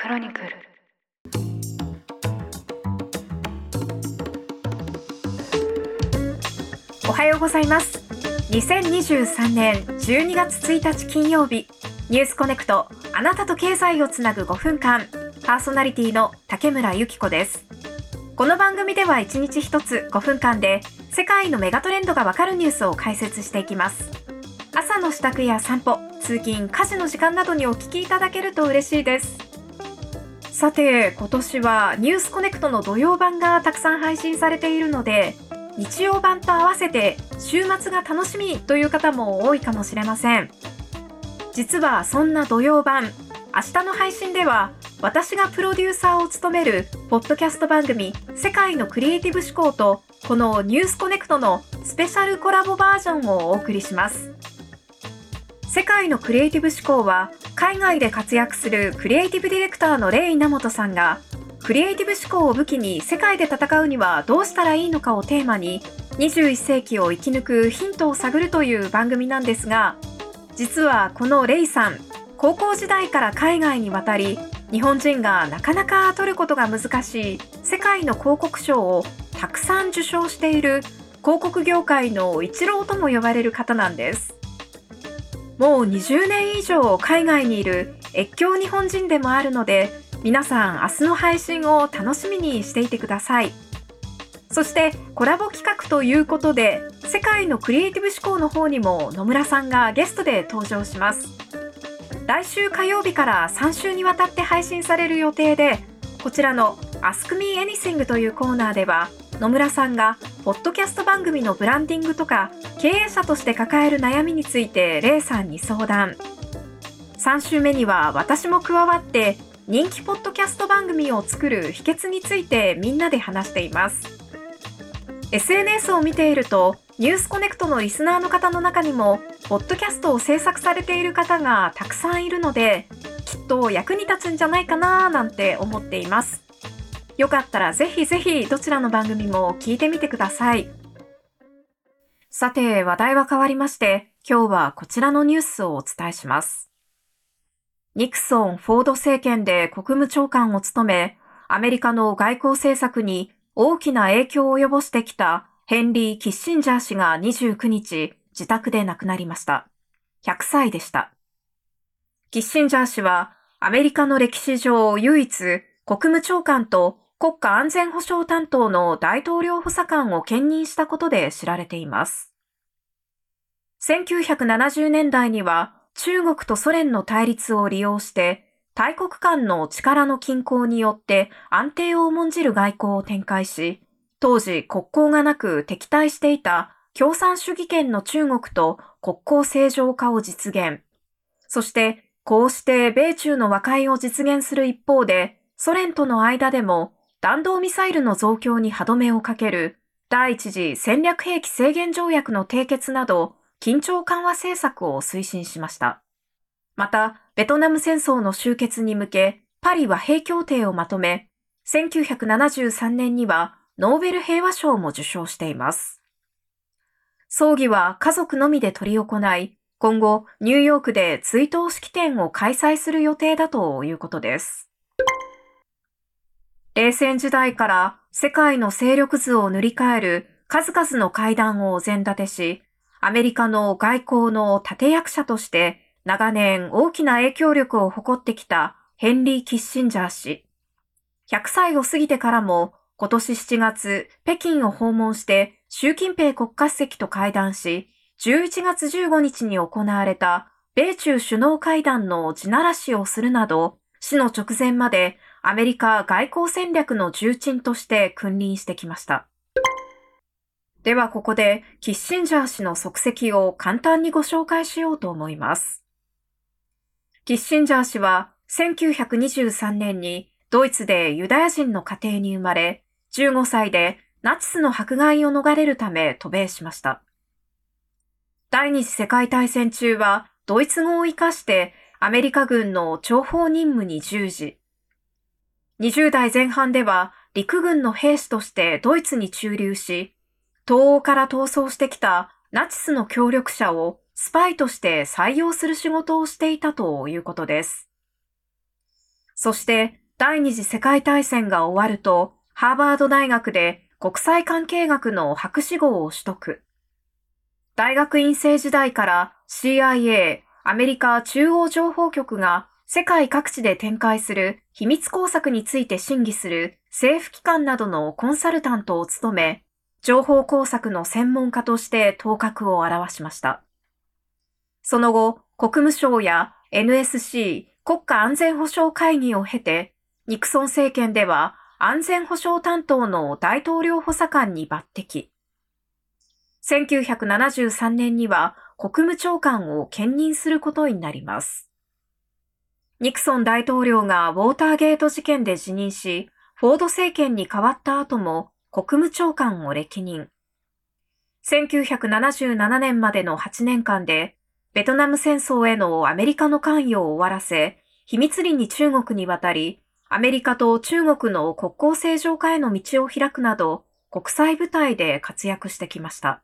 クロニクル。おはようございます。2023年12月1日金曜日ニュースコネクトあなたと経済をつなぐ5分間パーソナリティの竹村由紀子です。この番組では1日1つ5分間で世界のメガトレンドがわかるニュースを解説していきます。朝の支度や散歩通勤家事の時間などにお聞きいただけると嬉しいです。さて今年はニュースコネクトの土曜版がたくさん配信されているので日曜版と合わせて週末が楽しみという方も多いかもしれません。実はそんな土曜版明日の配信では私がプロデューサーを務めるポッドキャスト番組世界のクリエイティブ思考とこのニュースコネクトのスペシャルコラボバージョンをお送りします。世界のクリエイティブ思考は海外で活躍するクリエイティブディレクターのレイ稲本さんがクリエイティブ思考を武器に世界で戦うにはどうしたらいいのかをテーマに21世紀を生き抜くヒントを探るという番組なんですが実はこのレイさん高校時代から海外に渡り日本人がなかなか取ることが難しい世界の広告賞をたくさん受賞している広告業界の一郎とも呼ばれる方なんです。もう20年以上海外にいる越境日本人でもあるので皆さん明日の配信を楽しみにしていてください。そしてコラボ企画ということで世界のクリエイティブ思考の方にも野村さんがゲストで登場します。来週火曜日から3週にわたって配信される予定でこちらの Ask Me Anything というコーナーでは野村さんがポッドキャスト番組のブランディングとか経営者として抱える悩みについてレイさんに相談。3週目には私も加わって人気ポッドキャスト番組を作る秘訣についてみんなで話しています。SNS を見ているとニュースコネクトのリスナーの方の中にもポッドキャストを制作されている方がたくさんいるのできっと役に立つんじゃないかななんて思っています。よかったらぜひぜひどちらの番組も聞いてみてください。さて、話題は変わりまして、今日はこちらのニュースをお伝えします。ニクソン・フォード政権で国務長官を務め、アメリカの外交政策に大きな影響を及ぼしてきたヘンリー・キッシンジャー氏が29日、自宅で亡くなりました。100歳でした。キッシンジャー氏は、アメリカの歴史上唯一国務長官と国家安全保障担当の大統領補佐官を兼任したことで知られています。1970年代には中国とソ連の対立を利用して大国間の力の均衡によって安定を重んじる外交を展開し、当時国交がなく敵対していた共産主義権の中国と国交正常化を実現。そしてこうして米中の和解を実現する一方で、ソ連との間でも弾道ミサイルの増強に歯止めをかける第一次戦略兵器制限条約の締結など緊張緩和政策を推進しました。また、ベトナム戦争の終結に向け、パリ和平協定をまとめ、1973年にはノーベル平和賞も受賞しています。葬儀は家族のみで執り行い、今後ニューヨークで追悼式典を開催する予定だということです。冷戦時代から世界の勢力図を塗り替える数々の会談をお膳立てし、アメリカの外交の立役者として長年大きな影響力を誇ってきたヘンリー・キッシンジャー氏。100歳を過ぎてからも今年7月、北京を訪問して習近平国家主席と会談し、11月15日に行われた米中首脳会談の地ならしをするなど、死の直前までアメリカ外交戦略の重鎮として君臨してきました。ではここでキッシンジャー氏の足跡を簡単にご紹介しようと思います。キッシンジャー氏は1923年にドイツでユダヤ人の家庭に生まれ、15歳でナチスの迫害を逃れるため渡米しました。第二次世界大戦中はドイツ語を活かしてアメリカ軍の諜報任務に従事。20代前半では陸軍の兵士としてドイツに駐留し、東欧から逃走してきたナチスの協力者をスパイとして採用する仕事をしていたということです。そして第二次世界大戦が終わると、ハーバード大学で国際関係学の博士号を取得。大学院生時代から CIA、アメリカ中央情報局が世界各地で展開する秘密工作について審議する政府機関などのコンサルタントを務め、情報工作の専門家として頭角を現しました。その後、国務省や NSC 国家安全保障会議を経て、ニクソン政権では安全保障担当の大統領補佐官に抜擢。1973年には国務長官を兼任することになります。ニクソン大統領がウォーターゲート事件で辞任し、フォード政権に変わった後も国務長官を歴任。1977年までの8年間で、ベトナム戦争へのアメリカの関与を終わらせ、秘密裏に中国に渡り、アメリカと中国の国交正常化への道を開くなど、国際舞台で活躍してきました。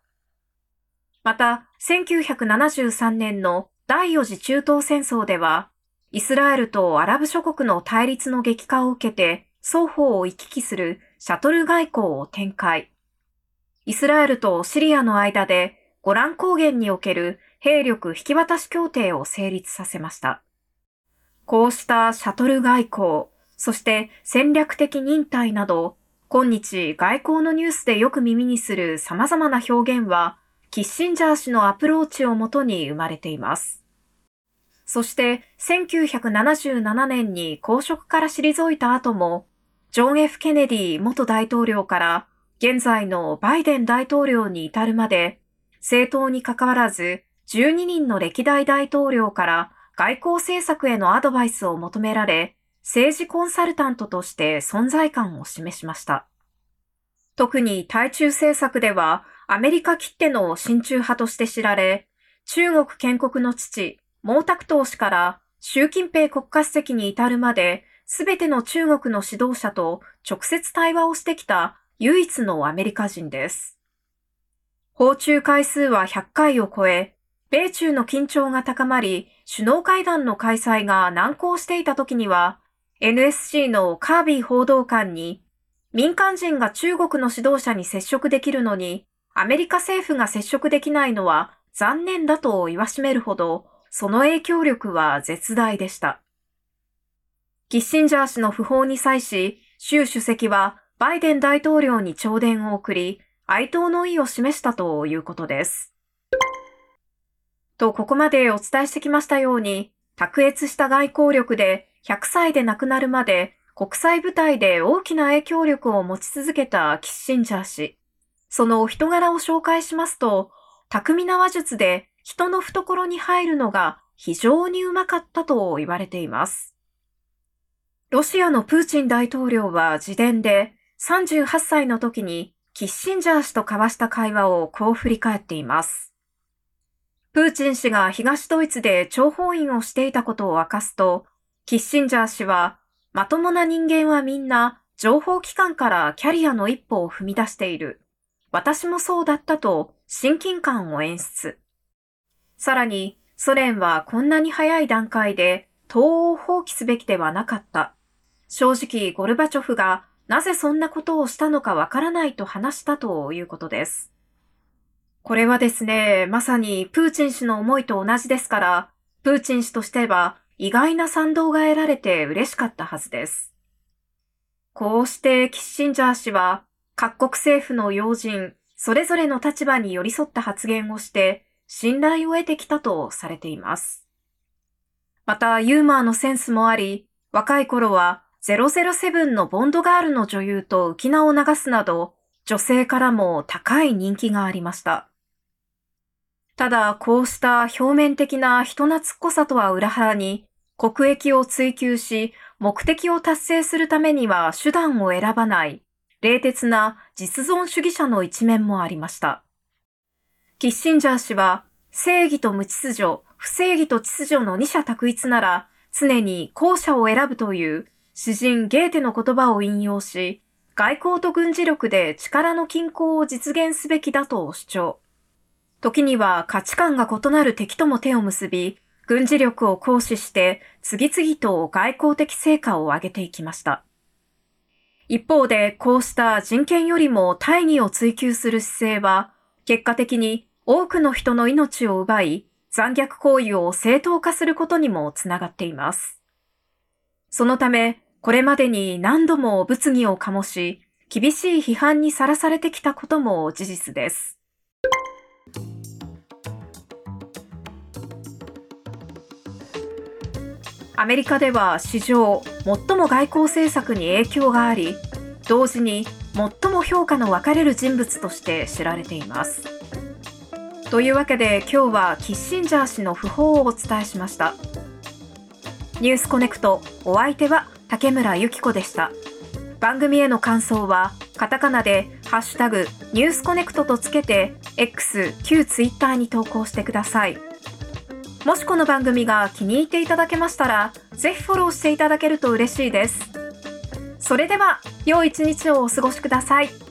また、1973年の第4次中東戦争では、イスラエルとアラブ諸国の対立の激化を受けて、双方を行き来するシャトル外交を展開。イスラエルとシリアの間で、ゴラン高原における兵力引き渡し協定を成立させました。こうしたシャトル外交、そして戦略的忍耐など、今日外交のニュースでよく耳にする様々な表現は、キッシンジャー氏のアプローチをもとに生まれています。そして1977年に公職から退いた後も、ジョン・ F・ ケネディ元大統領から現在のバイデン大統領に至るまで、政党に関わらず12人の歴代大統領から外交政策へのアドバイスを求められ、政治コンサルタントとして存在感を示しました。特に対中政策ではアメリカきっての親中派として知られ、中国建国の父、毛沢東氏から習近平国家主席に至るまで、すべての中国の指導者と直接対話をしてきた唯一のアメリカ人です。訪中回数は100回を超え、米中の緊張が高まり、首脳会談の開催が難航していた時には、NSC のカービー報道官に、民間人が中国の指導者に接触できるのに、アメリカ政府が接触できないのは残念だと言わしめるほど、その影響力は絶大でした。キッシンジャー氏の訃報に際し、習主席はバイデン大統領に弔電を送り、哀悼の意を示したということです。と、ここまでお伝えしてきましたように、卓越した外交力で100歳で亡くなるまで国際舞台で大きな影響力を持ち続けたキッシンジャー氏。そのお人柄を紹介しますと、巧みな話術で人の懐に入るのが非常にうまかったと言われています。ロシアのプーチン大統領は自伝で38歳の時にキッシンジャー氏と交わした会話をこう振り返っています。プーチン氏が東ドイツで諜報員をしていたことを明かすと、キッシンジャー氏は、まともな人間はみんな情報機関からキャリアの一歩を踏み出している。私もそうだったと親近感を演出。さらに、ソ連はこんなに早い段階で東欧を放棄すべきではなかった。正直、ゴルバチョフがなぜそんなことをしたのかわからないと話したということです。これはですね、まさにプーチン氏の思いと同じですから、プーチン氏としては意外な賛同が得られて嬉しかったはずです。こうしてキッシンジャー氏は各国政府の要人、それぞれの立場に寄り添った発言をして信頼を得てきたとされています。また、ユーモアのセンスもあり、若い頃は007のボンドガールの女優と浮き名を流すなど、女性からも高い人気がありました。ただ、こうした表面的な人懐っこさとは裏腹に、国益を追求し、目的を達成するためには手段を選ばない、冷徹な実存主義者の一面もありました。キッシンジャー氏は、正義と無秩序、不正義と秩序の二者択一なら、常に後者を選ぶという詩人ゲーテの言葉を引用し、外交と軍事力で力の均衡を実現すべきだと主張。時には価値観が異なる敵とも手を結び、軍事力を行使して次々と外交的成果を上げていきました。一方で、こうした人権よりも大義を追求する姿勢は、結果的に多くの人の命を奪い、残虐行為を正当化することにもつながっています。そのため、これまでに何度も物議を醸し、厳しい批判にさらされてきたことも事実です。アメリカでは史上最も外交政策に影響があり、同時に最も評価の分かれる人物として知られています。というわけで今日はキッシンジャー氏の訃報をお伝えしました。ニュースコネクトお相手は竹村由紀子でした。番組への感想はカタカナでハッシュタグニュースコネクトとつけて X 旧 Twitter に投稿してください。もしこの番組が気に入っていただけましたら、ぜひフォローしていただけると嬉しいです。それでは、良い一日をお過ごしください。